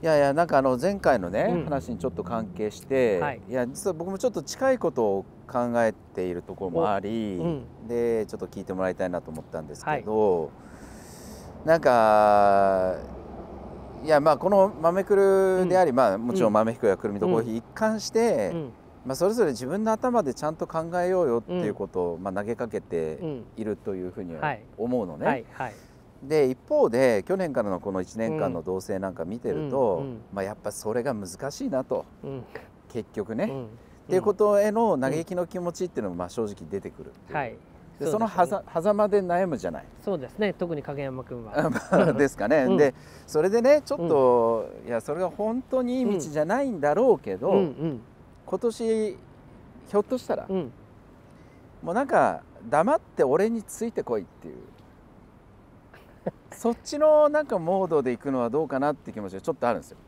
いやいやなんかあの前回のね、うん。話にちょっと関係して、はい。い、や実は僕もちょっと近いことを考えているところもあり、おうん。でちょっと聞いてもらいたいなと思ったんですけど、なんかいやまあこの豆くるであり、まあもちろん豆ひくやくるみとコーヒー一貫して、うん。まあ、それぞれ自分の頭でちゃんと考えようよっていうことを、まあ、投げかけてうん。いるというふうにははい。思うのね。はい。はいで一方で去年からのこの1年間の同棲なんか見てると、うんうん。まあ、やっぱそれが難しいなと。うん。結局ね、っうん。ていうことへの嘆きの気持ちっていうのもまあ正直出てくるはい。でそのはざ狭間で悩むじゃない。そうですね。特に影山君は。まあ ですかね、うん。でそれでねちょっと、いやそれが本当にいい道じゃないんだろうけど、今年ひょっとしたら、うん。もうなんか黙って俺についてこいっていうそっちのなんかモードで行くのはどうかなって気持ちがちょっとあるんですよ。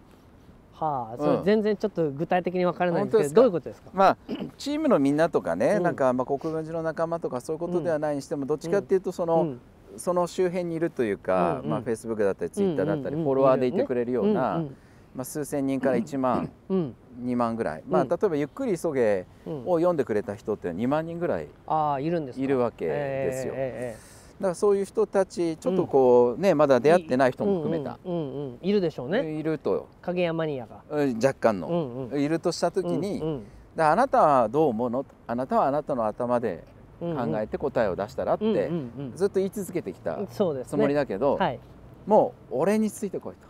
はあそうん。れ全然ちょっと具体的に分からないんですけど本当ですか？どういうことですか？まあチームのみんなとかね、うん。なんかまあ国分寺の仲間とかそういうことではないにしても、どっちかっていうとその、うん。その周辺にいるというか、うんうん。まあフェイスブックだったりツイッターだったり、うんうんうんフォロワーでいてくれるような、うんまあ数千人から1万、うん。2万ぐらい、まあうん。例えばゆっくり急げうんを読んでくれた人って2万人ぐらいいるんですか？いるわけですよ。えだからそういう人たちちょっとこうねまだ出会ってない人も含めた、うんうんいるでしょうね。いると。影山ニアが。うん若干うの、んうん。いるとした時に、うんうん。だからあなたはどう思うの？あなたはあなたの頭で考えて答えを出したらって、うんずっと言い続けてきたつもりだけど、はい。もう俺についてこいと。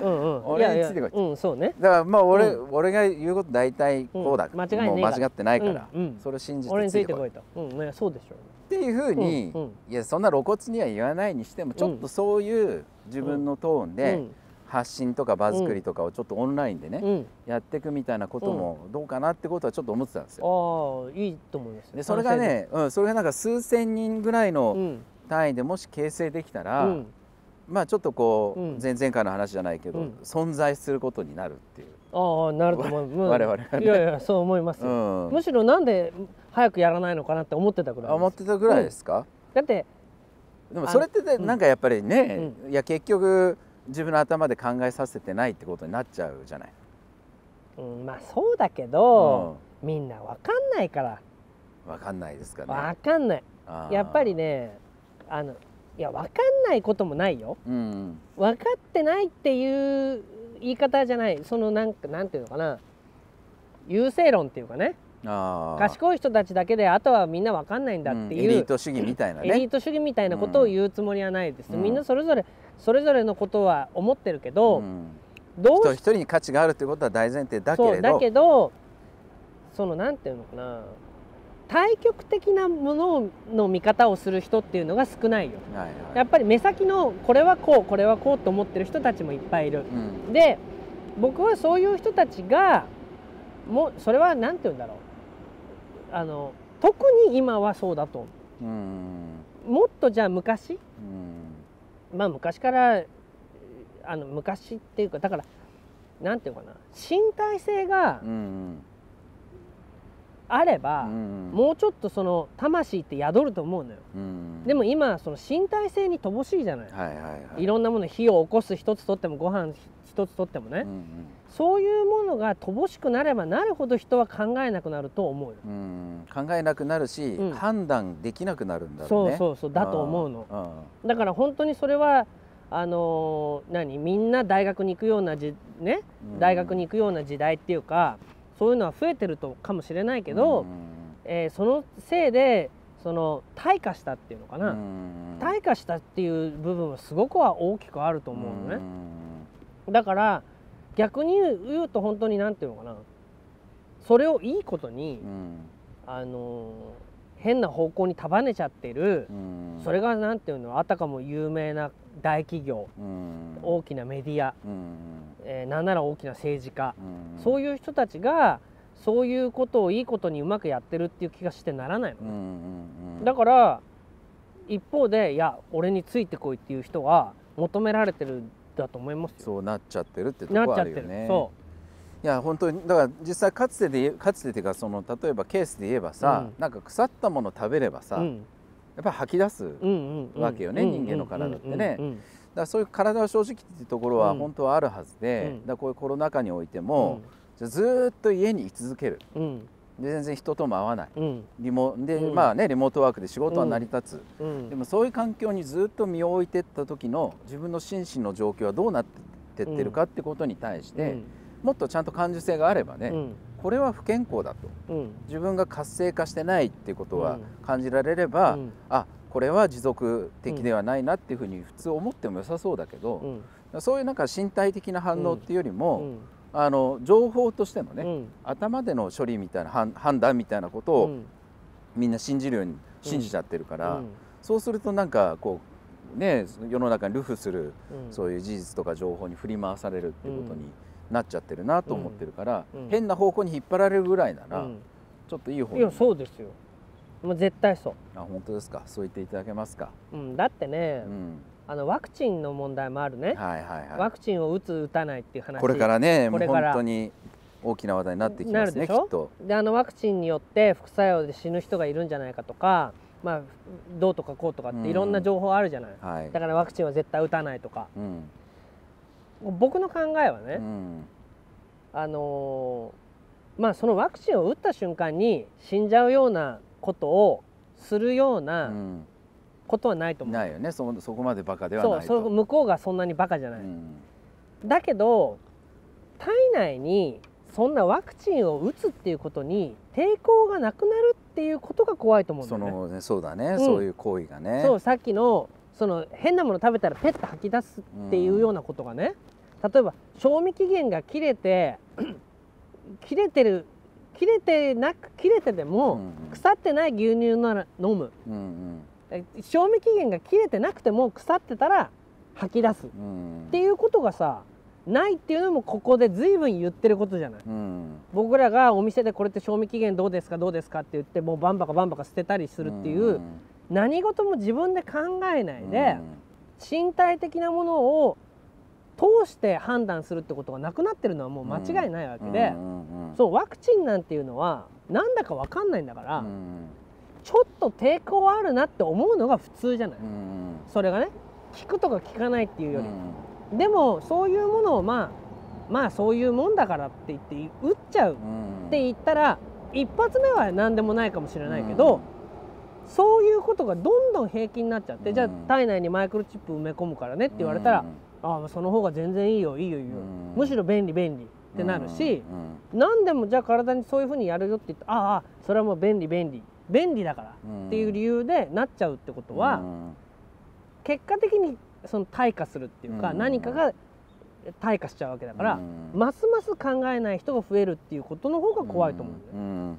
うんうん。俺についてこい。うんそうね。だからまあ俺,、う俺が言うこと大体こうだ、うん。間違いもう間違ってないから、それを信じて俺についてこいと。うんいやそうでしょっていうふうに、いやそんな露骨には言わないにしてもちょっとそういう自分のトーンうでん。発信とか場作りとかをちょっとオンラインでね、うん。やっていくみたいなこともどうかなってことはちょっと思ってたんですよ。ああいいと思いますよ。でそれがね、うん、それがなんか数千人ぐらいのうん。単位でもし形成できたら、うんまあちょっとこう、うん。前々回の話じゃないけど、うん。存在することになるっていう。ああなると思う。うん。我々がね。いやいやそう思いますよ。うん。むしろなんで早くやらないのかなって思ってたぐらいあ思ってたぐらいですか、だってでもそれってなんかやっぱりね、いや結局自分の頭で考えさせてないってことになっちゃうじゃない？うんまあそうだけどみんなわかんないから。わかんないですかね。わかんない。やっぱり。ねあのいやわかんないこともないよ。うん。分かってないっていう言い方じゃない。そのなんかなんていうのかな。優勢論っていうかね。賢い人たちだけであとはみんな分かんないんだってう。んエいう、リート主義みたいなエリーね。ト主義みたいなことを言うつもりはないです、うん。みんなそれぞれそれぞれのことは思ってるけど、うん。どうし一人一人に価値があるということは大前提だけれど。けどそのなんていうのかな対極的なものの見方をする人っていうのが少ないよ。はいはい。やっぱり目先のこれはこうこれはこうと思ってる人たちもいっぱいいる。うん。で僕はそういう人たちがもうそれはなんて言うんだろう。あの特に今はそうだと。思うん。うもっとじゃあ昔うん。まあ昔からあの昔っていうかだからなんていうのかな。身体性がうんあれば、うん。もうちょっとその魂って宿ると思うのよ。うん。でも今その身体性に乏しいじゃない、はいはいはい。いろんなもの火を起こす一つとってもご飯一つとってもね、うんそういうものが乏しくなればなるほど人は考えなくなると思うよ。うん。うん考えなくなるし、うん。判断できなくなるんだろうそうね。そうそう。だと思うの。うんだから本当にそれはあのー何？みんな大学に行くようなじね？うん。大学に行くような時代っていうかそういうのは増えてるとかもしれないけど、うん。えーそのせいでその退化したっていうのかな、うん。退化したっていう部分はすごくは大きくあると思うのね、ん。だから逆に言うと本当になんていうのかな。それをいいことに、うん。あのー変な方向に束ねちゃってる、うん。それがなんていうのあたかも有名な大企業。うん。大きなメディア、うん。えーなんなら大きな政治家、うん。そういう人たちがそういうことをいいことにうまくやってるっていう気がしてならないの。だから一方でいや俺についてこいっていう人は求められてるんだと思いますよ。そうなっちゃってるってとこなっちゃってる、あるよね。そいや本当にだから実際かつてでかつてっていうかその例えばケースで言えばさ、うん。なんか腐ったもの食べればさ、う、やうんっぱり吐き出す、うんうんうん。わけよね人間の体ってね。うんうんうん。だからそういう体は正直っていうところはうん。本当はあるはずで、うん。だこういうコロナ禍においても、じゃあずーっと家に居続ける。うん。で全然人とも会わない。うん。リモで、うん。まあねリモートワークで仕事は成り立つ、うん。でもそういう環境にずっと身を置いてった時の自分の心身の状況はどうなってってるかってことに対して、もっとちゃんと感受性があればね、うん。これは不健康だと。うん。自分が活性化してないっていうことはうん。感じられれば、うん。あこれは持続的ではないなっていうふうに普通思っても良さそうだけど、うん。そういうなんか身体的な反応っていうよりも、うん。あの情報としてのね、うん。頭での処理みたいな判判断みたいなことをうん。みんな信じるように信じちゃってるから、うん。そうするとなんかこうね世の中に流布するうん。そういう事実とか情報に振り回されるっていうことになっちゃってるなと思ってるから、うん。変な方向に引っ張られるぐらいなら、うん。ちょっといい方いやそうですよ。もう絶対そあ本当ですか。そう言っていただけますか、う、うん、だってね、うん、あのワクチンの問題もあるね、はいはいはい。ワクチンを打つ打たないっていう話。これからねこれから。本当に大きな話題になってきますねなるでしょ？きっと。であのワクチンによって副作用で死ぬ人がいるんじゃないかとか、まあ、どうとかこうとかっていろんな情報あるじゃない、はい。だからワクチンは絶対打たないとか。うん僕の考えはね、うん。あのーまあそのワクチンを打った瞬間に死んじゃうようなことをするよううなん。ことはないと思う、ないよね。そそこまでバカではそうないと。そ向こうがそんなにバカじゃない、うん。だけど体内にそんなワクチンを打つっていうことに抵抗がなくなるっていうことが怖いと思うんだそよね。のねそうだね、ん。そういう行為がね。そうさっきのその変なもの食べたらペッと吐き出すっていうようなことがね、例えば賞味期限が切れて 切れてる切れてなく切れててうんも、腐ってない牛乳なら飲む。うんうん。え賞味期限が切れてなくても腐ってたら吐き出す。っうん。ていうことがさないっていうのもここで随分言ってることじゃない？うん。僕らがお店でこれって賞味期限どうですかどうですかって言ってもうバンバカバンバカ捨てたりするっていう、何事も自分で考えないで、身体的なものを通して判断するってことがなくなってるのはもう間違いないわけで、そうワクチンなんていうのはなんだか分かんないんだから、ちょっと抵抗あるなって思うのが普通じゃない、それがね効くとか効かないっていうより、でもそういうものをまあまあそういうもんだからって言って打っちゃうって言ったら一発目は何でもないかもしれないけど、そういうことがどんどん平気になっちゃって、うんじゃあ体内にマイクロチップ埋め込むからねって言われたら、ああその方が全然いいよいいよいいよ、むしろ便利便利ってなるし、何でもじゃあ体にそういうふうにやるよって言ってああそれはもう便利便利。便利だからっていう理由でなっちゃうってことは、結果的にその退化するっていうか、うん。何かが退化しちゃうわけだから、うん。ますます考えない人が増えるっていうことの方が怖いと思うんだよ。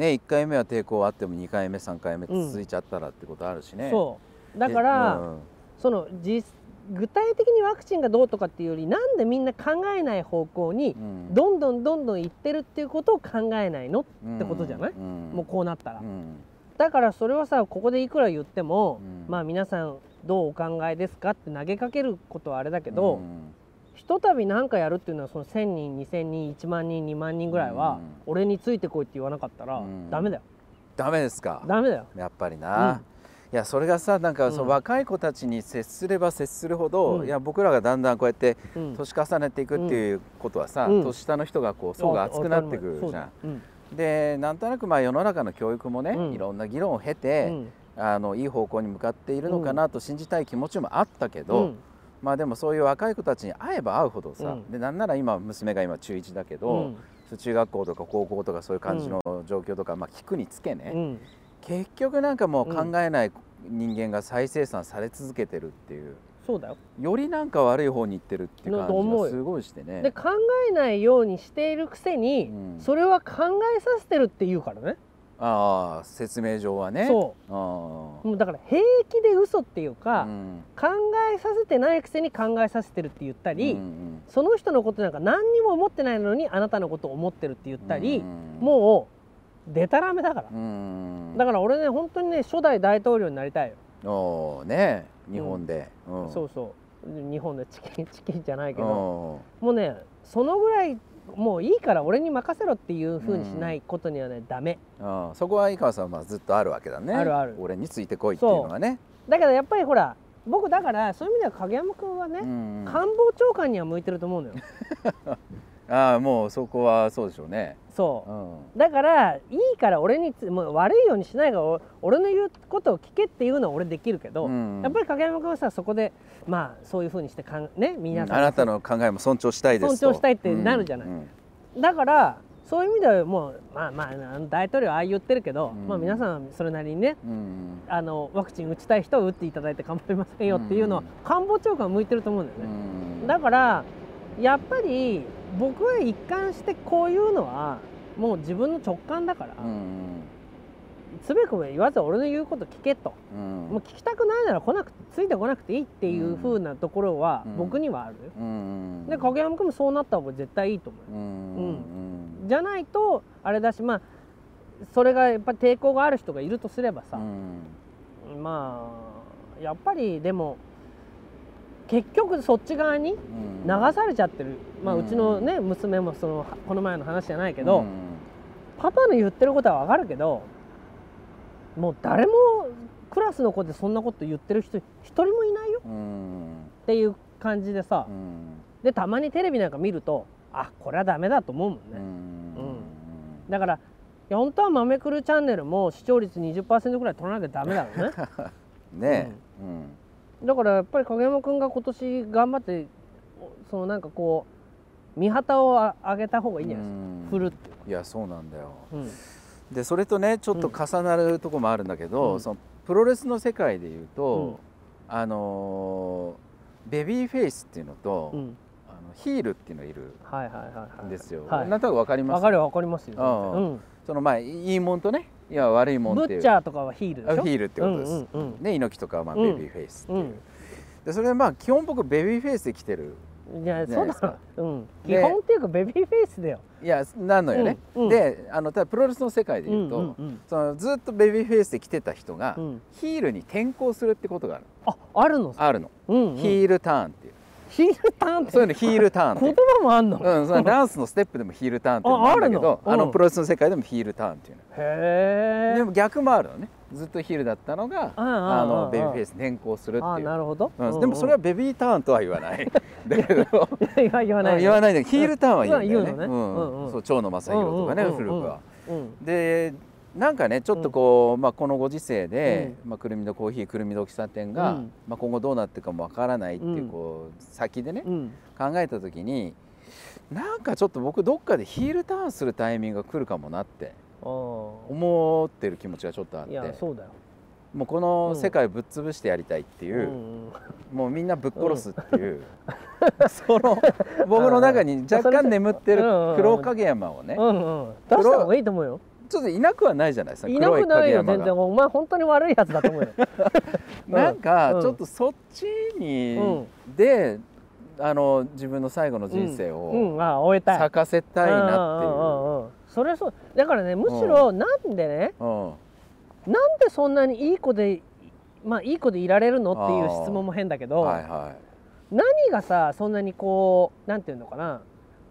うんうんね1回目は抵抗あっても2回目3回目続いちゃったらってことあるしね、そう。だから、うん。その実具体的にワクチンがどうとかっていうよりなんでみんな考えない方向にうん。どんどんどんどんいってるっていうことを考えないのってことじゃない、うん。もうこうなったら、うん。だからそれはさここでいくら言っても、うん。まあ皆さんどうお考えですかって投げかけることはあれだけど、うんひとたび何かやるっていうのはその1,000人2,000人1万人2万人ぐらいは、うん。俺についてこいって言わなかったら、うん。ダメだよ。ダメですか？ダメだよ。やっぱりな、うん。いやそれがさなんかそのうん。若い子たちに接すれば接するほど、うん。いや僕らがだんだんこうやってうん。年重ねていくっていうことはさ、うん。年下の人がこう層が厚くなってくるじゃん。ん。でなんとなくまあ世の中の教育もね、うんいろんな議論を経うて、んあのいい方向に向かっているのかなと信じたい気持ちもあったけど、うんまあでもそういう若い子たちに会えば会うほどさ、うん。でなんなら今娘が今中1だけど、うん。中学校とか高校とかそういう感じの状況とか、まあ聞くにつけね、うん。結局なんかもう考えない人間が再生産され続けてるっていう。そうだよ。よりなんか悪い方に行ってるっていう感じがすごいしてね。で考えないようにしているくせに、うん。それは考えさせてるって言うからねああ説明上はね。そう。あもうだから平気で嘘っていうあか、うん。考えさせてないくせに考えさせてるって言ったり、うんうんその人のことなんか何にも思ってないのにあなたのことを思ってるって言ったり、うんもうでたらめだから、うんだから俺ね本当にね初代大統領になりたいよ、おーね。日本で、うん。そうそう。日本でチキンチキンじゃないけうんど、もうねそのぐらいもういいから俺に任せろっていうふうにしないことにはね、ダメ。うん。そこは井川さんはずっとあるわけだね。あるある。俺についてこいっていうのがね。だけどやっぱりほら僕だからそういう意味では影山君はね、うん。官房長官には向いてると思うのよ ああもうそこはそうでしょうね、そう。うん。だからいいから俺につもう悪いようにしないがお俺の言うことを聞けっていうのは俺できるけど、うん。やっぱり影山君はさそこでまあそういうふうにしてかんね皆さん。あなたの考えも尊重したいですと尊重したいってなるじゃない。うんだからそういう意味ではもうまあまあ大統領はああ言ってるけど、うん。まあ皆さんそれなりにねうん。あのワクチン打ちたい人は打っていただいて構いませんよっていうのはうん。官房長官は向いてると思うんだようね、ん。だからやっぱり僕は一貫してこういうのはもう自分の直感だから、うんつべこべ言わず俺の言うこと聞けと、うん。もう聞きたくないなら来なくてついてこなくていいっていう風なところはうん。僕にはある、うんで影山君もそうなった方が絶対いいと思うよ。うんじゃないとあれだしまあそれがやっぱり抵抗がある人がいるとすればさ、うん。まあやっぱりでも結局そっち側にうん。流されちゃってる、まあ、ううんちのね娘もそのこの前の話じゃないけど、うん。パパの言ってることはわかるけどもう誰もクラスの子でそんなこと言ってる人一人もいないよ。うん。っていう感じでさ、うん。でたまにテレビなんか見るとあこれはダメだと思うもんね、うん。だからいや本当は「豆くるチャンネル」も視聴率20%ぐらい取らなきゃダメだろうね。ねうんだからやっぱり影山君が今年頑張っておそのなんかこう見旗をあ上げた方がいいんじゃないですか、うん。振るっていやそうなんだよ。うん。でそれとねちょっと重なるとこもあるんだけど、うん。そのプロレスの世界でいうと、うん。あのーベビーフェイスっていうのと、うん。あのヒールっていうのがいるはいはいはいはいんですよ。はい。なんとなくわかります？わかるわかりますよそのまあいいもんとねいや悪いもんっていう。ブッチャーとかはヒールでしょ？あヒールってことです。うんうんね猪木とかはまあうん。ベビーフェイスっていう、うん。でそれでまあ基本僕ベビーフェイスで来てるいやじゃないですか。そうだうん。で基本っていうかベビーフェイスだよ。いやなんのよね。うん。うん。であのただプロレスの世界でうんいうと、うん。そのずっとベビーフェイスで来てた人が、うん。うんヒールに転向するってことがあるああるの？あるの、うんうん。ヒールターンっていうヒールターンって。そういうのヒールターン言う葉もあんの？うん、そのダンスのステップでもヒールターンっていうの？もあるんだけどあのプロレスの世界でもヒールターンっていうの。へえでも逆もあるのね。ずっとヒールだったのがあのあベビーフェイスに転向するってあいう。なるほど、うんでもそれはベビーターンとは言わない。だけど。言わない言わないでヒールターンは言うんだよね。そう蝶野正弘とかね古くはうんでなんかねちょっとこう、まあ、このご時世で、まあ、くるみのコーヒーくるみの喫茶店が、うん。まあ、今後どうなっていくかもわからないっていう,、うん。こう先でね、うん。考えた時になんかちょっと僕どっかでヒールターンするタイミングが来るかもなってあ思ってる気持ちがちょっとあって。やそうだよ。もうこの世界ぶっ潰してやりたいっていう、ん。もうみんなぶっ殺すっていう、その 僕の中に若干眠ってるうん。うん。黒影山をね、うん。うん。出した方がいいと思うよちょっといなくはないじゃないですかいなくないよ全然。お前本当に悪いやつだと思うよ。なんかうんちょっとそっちに、うん。であの自分の最後の人生うをん。あ終えたい。咲かせたいなっていう。うんうんうんうん。それそう。だからねむしろなんでねうん。なんでそんなにいい子でまあいい子でいられるのっていう質問も変だけど、はいは何がさそんなにこうなんていうのかな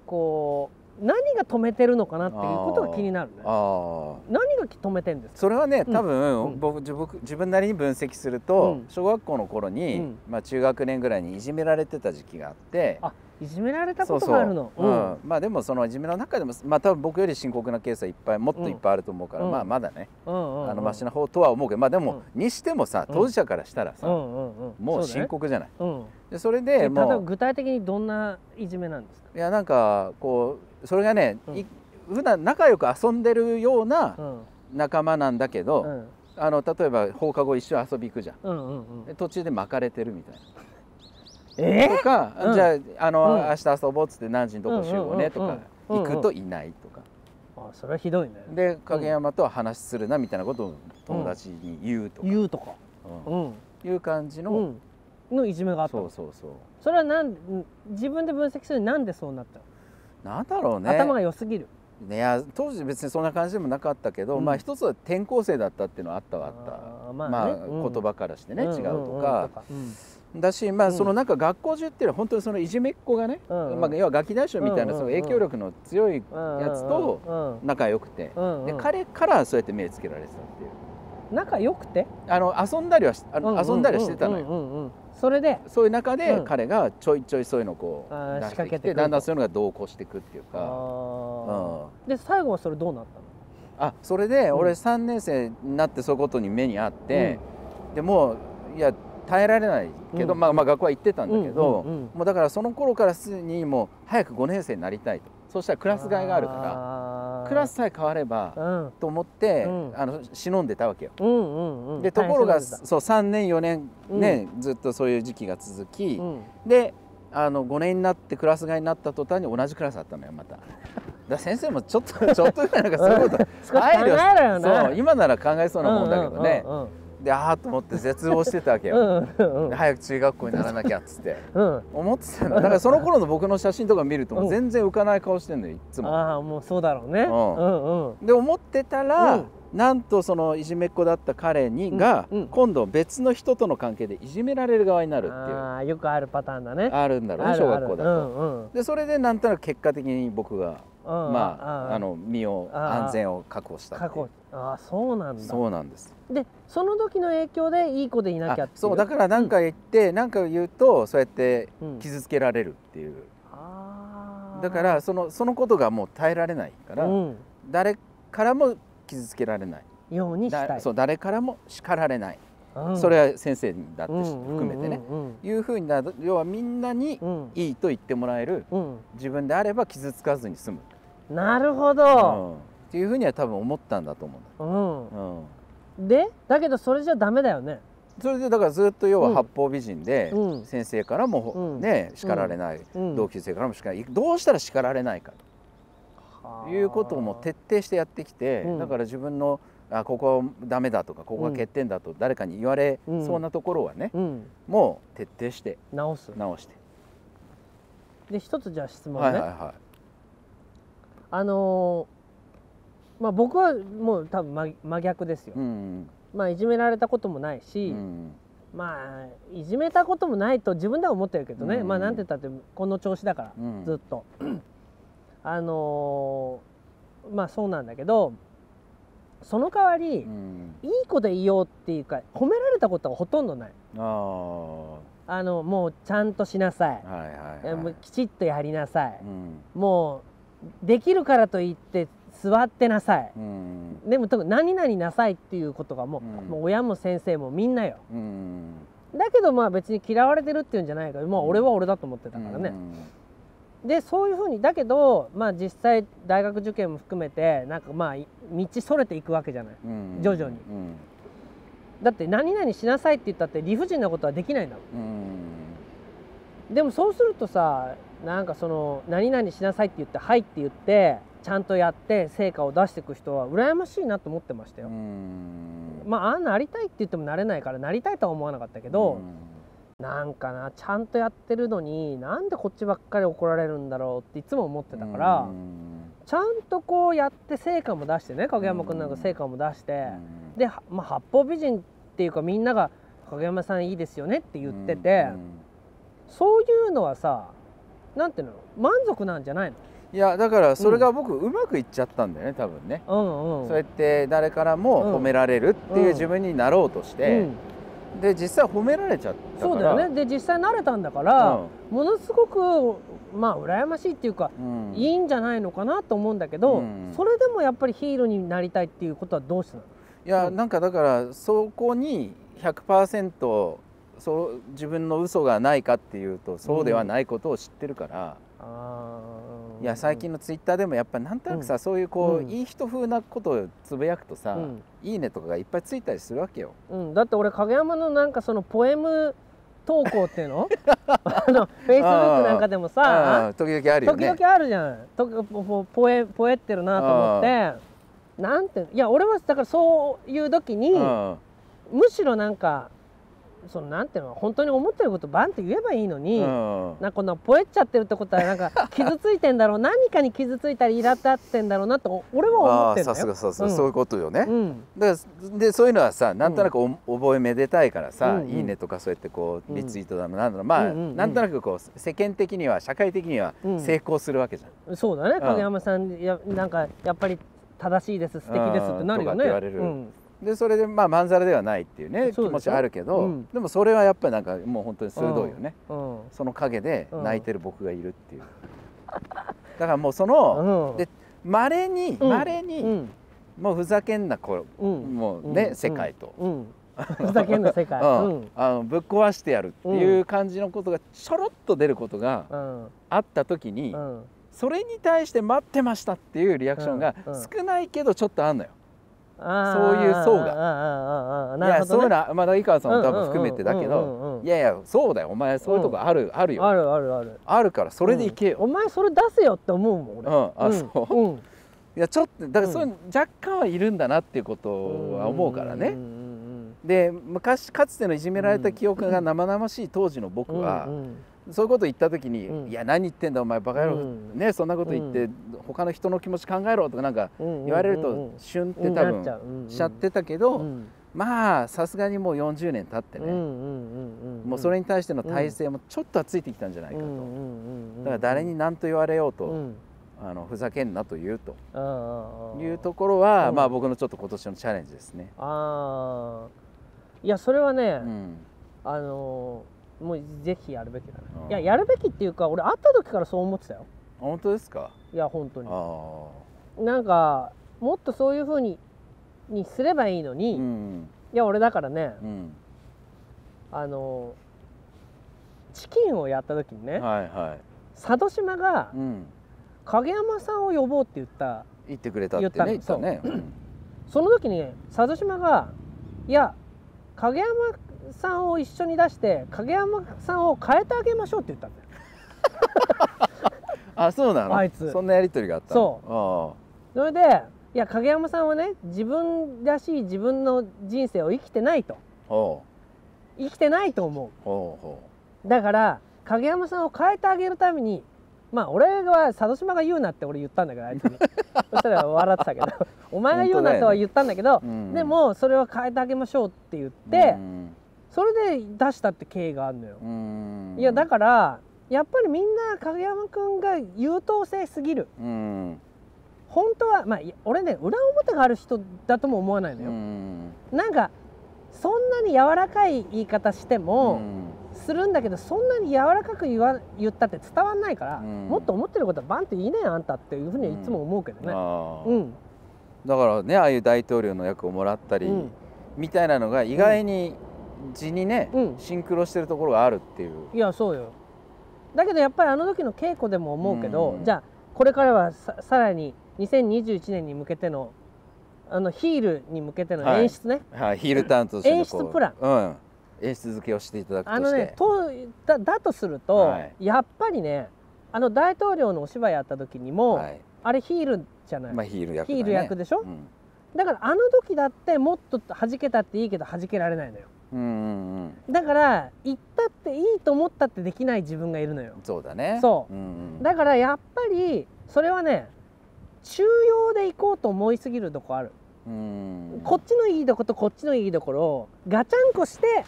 こう何が止めてるのかなっていうことが気になるね。何が止めてんですか？それはねうん多分、うん。僕自僕自分なりに分析すると、うん。小学校の頃に、うん。まあ、中学年ぐらいにいじめられてた時期があってあいじめられたことがあるの。うん。まあでもそのいじめの中でもまあ多分僕より深刻なケースはいっぱいもっといっぱいあると思うから、うん。まあまだね、うんうんうん。あのマシな方とは思うけどまあでも、にしてもさうん当事者からしたらさ、もう深刻じゃない。うん。でそれえでもう具体的にどんないじめなんですか？いやなんかこうそれがね、うん。い普段仲良く遊んでるようなうん。仲間なんだけど、うん。あの例えば放課後一緒に遊び行くじゃん。うんうんうん。で途中で巻かれてるみたいな。えとか、うん。じゃああの、うん。明日遊ぼうっつって何時にどこ集合ねとか、行くといないとか、あそれはひどいね。で影山とは話するなみたいなことを友達に言うとか、言うとか。うん。うん。いう感じの、うん。のいじめがあった。のそうそうそう。それはなん自分で分析するになんでそうなったの？なんだろうね。頭が良すぎる。ねいや当時別にそんな感じでもなかったけど、うん。まあ一つは転校生だったっていうのはあったはあった。ままあ、あねうん。言葉からしてね、ん違うとんか、うんだしまあうん。そのなんか学校中っていうのは本当にそのいじめっ子がね、うん。うんまあ、要はガキ大将みたいなその影響力の強いうんやつと仲良くて、うんうんで彼からそうやって目つけられてたっていう。仲良くて？あの遊んだりはしあの、遊んだりはしてたのよ、うんうんうん。それで？そういう中でうん。彼がちょいちょいそういうのをこう出してき仕掛けてだんだんそういうのが同行していくっていうあかーで最後はそれどうなったの？あそれでうん。俺3年生になってそういうことに目にあって、でもういや耐えられないけど、うん。まあまあ学校は行ってたんだけど、うんうんうん。もうだからその頃からすでにもう早く5年生になりたいと。そうしたらクラス替えがあるかららクラスさえ変わればうん。と思って、うん。あの忍んでたわけよ。うんうんうんでところがそう3年4年ね、ずっとそういう時期が続き、うん。であの5年になってクラス替えになった途端に同じクラスだったのよまた。だ先生もちょっとちょっとぐらいなんかそういうこと少し考えろよな。そう今なら考えそうなもんだけどね、うんうんでああと思って絶望してたわけうよ、んうん。早く中学校にならなきゃっつって。うん。思ってたの。だからその頃の僕の写真とか見ると全然浮かない顔してんのよいつも。ああもうそうだろうね。ううんんうん。で思ってたら、うん。なんとそのいじめっ子だった彼にが、今度別の人との関係でいじめられる側になるっていう。ああよくあるパターンだね。あるんだろうね小学校だと。うんうん。でそれでなんとなく結果的に僕が、うんまああの身を安全を確保したああそうなんだ。そうなんですでその時の影響でいい子でいなきゃってそうだから何か言って何、か言うとそうやってうん。傷つけられるっていう、あー。だからそのそのことがもう耐えられないから、うん。誰からも傷つけられない。ようにしたい。だそう誰からも叱られない、うん。それは先生だって含めてね、うんいうふうになる要はみんなにうん。いいと言ってもらえる。うん。自分であれば傷つかずに済む、うんなるほうん。ど、っていうふうには多分思ったんだと思うんうん。だ、うん、でだけどそれじゃダメだよね。それでだからずっと要はうん。八方美人でうん。先生からもうん。ね叱られない、うん。同級生からも叱られない。どうしたら叱られないかと。いうことをもう徹底してやってきて、うん。だから自分のあここはダメだとかここは欠点だと誰かに言われうんそうなところはね、うん。もう徹底して直す。直して、で一つじゃあ質問ね、はいはいはあのーまあ僕はもう多分真真逆ですよ、い、うん。まあいじめられたこともないし、うんまあいじめたこともないと自分では思ってるけどね、うんまあなんて言ったってこの調子だから、うん。ずっと。あのーまあそうなんだけどその代わり、うん。いい子でいようっていうか褒められたことがほとんどない。ああはあのもうちゃんとしなさい。い、はいえもはい、うきちっとやりなさい、うん。もうできるからといって座ってなさい。うん。でも特に何々なさいっていうことがもう,、うん。もう親も先生もみんなよ。うん。だけどまあ別に嫌われてるっていうんじゃないからまあ俺は俺だと思ってたからね、でそういうふうにだけどまあ実際大学受験も含めてなんかまあい道それていくわけじゃない。うん。徐々に。うん。だって何々しなさいって言ったって理不尽なことはできないんだもうんん。でもそうするとさなんかその何々しなさいって言って「はい」って言ってちゃんとやって成果を出していく人は羨ましいなと思ってましたよ、うん。まあああなりたいって言ってもなれないからなりたいとは思わなかったけど、うん。なんかなちゃんとやってるのになんでこっちばっかり怒られるんだろうっていつも思ってたから、うん。ちゃんとこうやって成果も出してね影山君なんか成果も出して、で、はまあ、八方美人っていうかみんなが「影山さんいいですよね」って言ってて、そういうのはさなんていうの満足なんじゃないの？いやだからそれが僕うまくいっちゃったんだよね多分ね、うんうん。そうやって誰からも褒められるっていう自分になろうとして、うん。で実際褒められちゃったから。そうだよね。で実際慣れたんだから、ものすごくまあ羨ましいっていうか、うん。いいんじゃないのかなと思うんだけど、うん。それでもやっぱりヒーローになりたいっていうことはどうしてなの？いや、うんなんかだからそこに100%そう自分の嘘がないかっていうとそうではないことを知ってるから、あーいや最近のツイッターでもやっぱなんとなくさ、そういうこう、うん。いい人風なことをつぶやくとさ、うん。いいねとかがいっぱいついたりするわけよ。うん、だって俺影山のなんかそのポエム投稿っていうの？あのフェイスブックなんかでもさ時々あるよ時ね。々あるじゃん。とポポエポエってるなと思って。なんていや俺はだからそういう時にうん。むしろなんかそのなんていうの本当に思ってることバンって言えばいいのに、うん。なんかこんなポエっちゃってるってことはなんか 傷ついてんだろう何かに傷ついたりイラ立ってんだろうなと俺は思あってんだよ。ーさすがさすが、うん。そういうことよね。うん。だからでそういうのはさなんとなくお、覚えめでたいからさ、うんうん。いいねとかそうやってこううんリツイートだのなんだろう。まあ、うんうんうん。なんとなくこう世間的には社会的にはうん。成功するわけじゃん。そうだねん。影山さんやなんかやっぱり正しいです素敵ですってなるよね。うん。言われる。うんでそれでまあまんざらではないっていうね気持ちあるけど、うん。でもそれはやっぱりなんかもう本当に鋭いよね、うん。その陰で泣いてる僕がいるっていう、だからもうそのうん。でまれにうん。まれに、うん。もうふざけんなこうん。もうね、うん。世界と、うん。ふざけんな世界。あのぶっ壊してやるっていう感じのことがちょろっと出ることがうん。あった時に、うん。それに対して待ってましたっていうリアクションが少ないけどちょっとあんのよ。そういう層が。いやそういうのはまだ井川さんも多分含めてだけどいやいやそうだよ。お前そういうとこある、あるよ。あるあるあるある。からそれでいけよ。うん。お前それ出せよって思うもん俺。うん。あそう。うん。いやちょっとだからそういうの若干はいるんだなっていうことは思うからね。で昔かつてのいじめられた記憶が生々しい当時の僕うんは、そういうこと言った時に「うん。いや何言ってんだお前バカ野郎、うん。ねそんなこと言って、う他の人の気持ち考えろ」とかなんかうん言われるとシュンってうん多分しちゃってたけど、うん。まあさすがにもう40年経ってね、もうそれに対しての体制もちょっとはついてきたんじゃないかと、だから誰に何と言われようと、うん。あのふざけんなと言うと。いうところは、うん。まあ僕のちょっと今年のチャレンジですね。ああいやそれはね、うん。あのーもうぜひやるべきだね、うん。いややるべきっていうか俺会った時からそう思ってたよ。本当ですか？いや本当あになんかもっとそういうふうににすればいいのあに、いうん。や俺だからねうん。あのーチキンをやった時にね、はいはい。佐渡島がうん。影山さんを呼ぼうって言った言ってくれたってね言っ言ったね。うん。その時に佐渡島がいや影山さんを一緒に出して影山さんを変えてあげましょうって言ったんだよ。あそうなの？あいつ。そんなやり取りがあったそそれでいや影山さんはね自分らしい自分の人生を生きてないと。生きてないと思う。だから影山さんを変えてあげるためにまあ俺は佐渡島が言うなって俺言ったんだけどあいつに。そしたら笑ってたけど。お前が言うなとは言ったんだけどう、うん。でもそれは変えてあげましょうって言って、うんそれで出したって経緯があるのよ、うん。いやだからやっぱりみんな影山くんが優等生すぎる。うん。本当はまあ俺ね裏表がある人だとも思わないのうよ、ん。なんかそんなに柔らかい言い方しても、うん。するんだけどそんなに柔らかく言わ言ったって伝わんないから、うん。もっと思ってることはバンって言いなよあんたっていうふうにはいつも思うけどね。うん、だからねああいう大統領の役をもらったり、うん。みたいなのが意外に字にね、うん。シンクロしてるところがあるっていう。いやそうよ。だけどやっぱりあの時の稽古でも思うけど、うん。じゃあこれからはささらに2021年に向けてのあのヒールに向けてのはい。演出ね、はい、ヒールターンとして演出プラン。うん、演出付けをしていただくとして。あのねとだだとすると、はい。やっぱりねあの大統領のお芝居やった時にも、はい。あれヒールじゃない、まあ、ヒール役だ、ね、ヒール役でしょ？うん。だからあの時だってもっと弾けたっていいけど弾けられないのようんうんだから行ったっていいと思ったってできない自分がいるのよ。うんそうだね。そう。うんうん、だからやっぱりそれはね中庸で行こうと思いすぎるとこある、うん。こっちのいいとことこっちのいいところをガチャンコして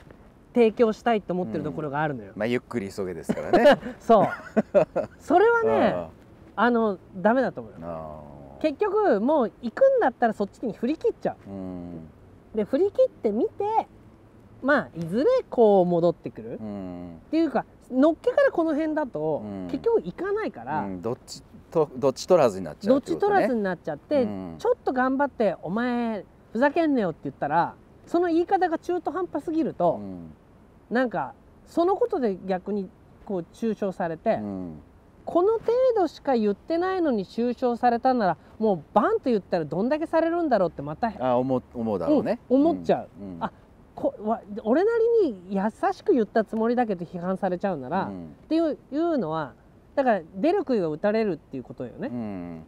提供したいと思ってるところがあるのよ、まあゆっくり急げですからね。そう。それはあねあのダメだと思うよ。あ結局もう行くんだったらそっちに振り切っちゃう。ん。うで振り切ってみてまあいずれこう戻ってくる、っうん。ていうかのっけからこの辺だと、うん。結局行かないから、うんどっちとどっち取らずになっちゃどっちうってことね。取らずになっちゃって、うん。ちょっと頑張って「お前ふざけんなよ」って言ったらその言い方が中途半端すぎると、うん。なんかそのことで逆にこう中傷されて、うん。この程度しか言ってないのに中傷されたならもうバンと言ったらどんだけされるんだろうってまたあ思う思うだろうね、うん思っちゃう。うん。あこわ俺なりに優しく言ったつもりだけど批判されちゃうなら、っうん。ていういうのはだから出る杭は打たれるっていうことよね。う、ん。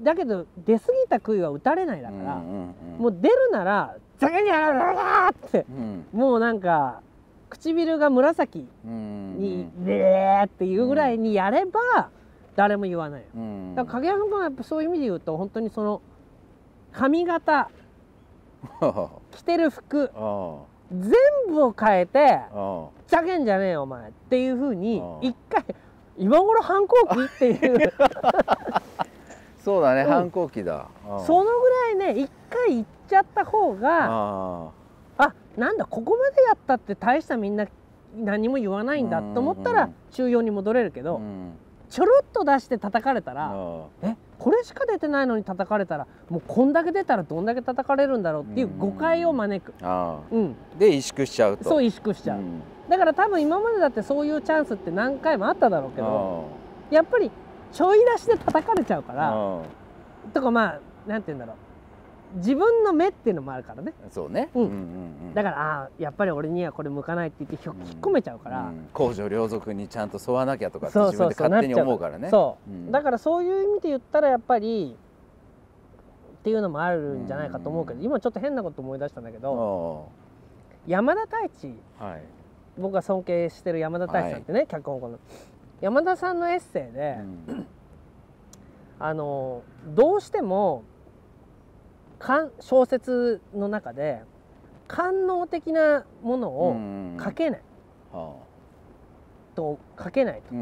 だけど出過ぎた杭は打たれないだから、うんうんもう出るなら「ざけんじゃないってうん。もうなんか唇が紫うんに「でー」っていうぐらいにやれば誰も言わないよ。うん。だから影山君はやっぱそういう意味で言うと本当にその髪型 着てる服あ全部を変えてああ「ざけんじゃねえよお前」っていうふうに一回今頃反抗期っていう。そうだね、うん。反抗期だ。そのぐらいね一回言っちちゃった方がああ。なんだここまでやったって大したみんな何も言わないんだと思ったら中庸に戻れるけど、ーうん。ちょろっと出して叩かれたら、あ。えこれしか出てないのに叩かれたらもうこんだけ出たらどんだけ叩かれるんだろうっていう誤解を招く、うん、ーで萎縮しちゃうと。そう萎縮しちゃう、ん。だから多分今までだってそういうチャンスって何回もあっただろうけどあやっぱりちょい出しで叩かれちゃうかーらあ。とかまあなんて言うんだろう自分の目っていうのもあるからね。ーそうね。うん。うんうんだからあーやっぱり俺にはこれ向かないって言ってひょうん。引っ込めちゃうから、うん。公序良俗にちゃんと沿わなきゃとかってそう自分で勝手に思うからね。そう、うん。だからそういう意味で言ったらやっぱりっていうのもあるんじゃないかと思うけど、うん。今ちょっと変なこと思い出したんだけあど、ー山田太一はい。僕が尊敬してる山田太一さんってね、脚本家の。山田さんのエッセイで、うん。あのどうしても小説の中で官能的なものを書けない、はと書けないと。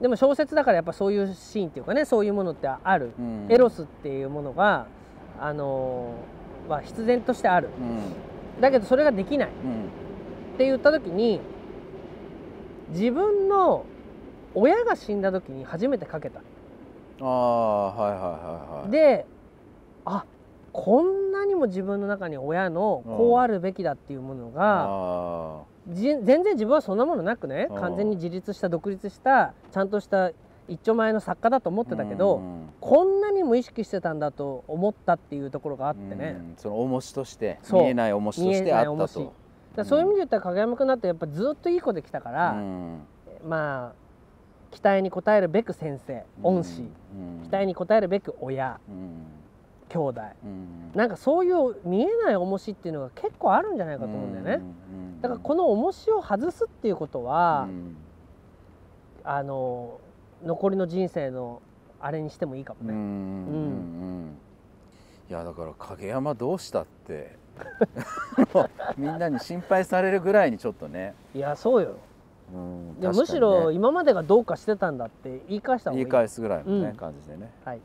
でも小説だからやっぱそういうシーンっていうかねそういうものってある、うんエロスっていうものがあのは必然としてある。うん。だけどそれができない。っうん。て言った時に自分の親が死んだ時に初めて書けた。ああはいはいはいはい。であこんなにも自分の中に親のこうあるべきだっていうものが全然自分はそんなものなくね。うん。完全に自立した独立したちゃんとした一丁前の作家だと思っあてたけど、うん。こんなにも意識してたんだと思ったっていうところがあってね、うん。その重しとして見えない重しとしてあったと。だそういう意味で言ったら影山君だってやっぱずっといい子できたから、うん。まあ期待に応えるべく先生恩師、うん。期待に応えるべく親。うん兄弟。うん。なんかそういう見えない重しっていうのが結構あるんじゃないかと思うんだよね、うんだからこの重しを外すっていうことは、うん。あの残りの人生のあれにしてもいいかもね、うんいやだから影山どうしたって。みんなに心配されるぐらいにちょっとね、いやそうよ。うん。ね。むしろ今までがどうかしてたんだって言い返した方がいい。言い返すぐらいのね、うん。感じでね。はい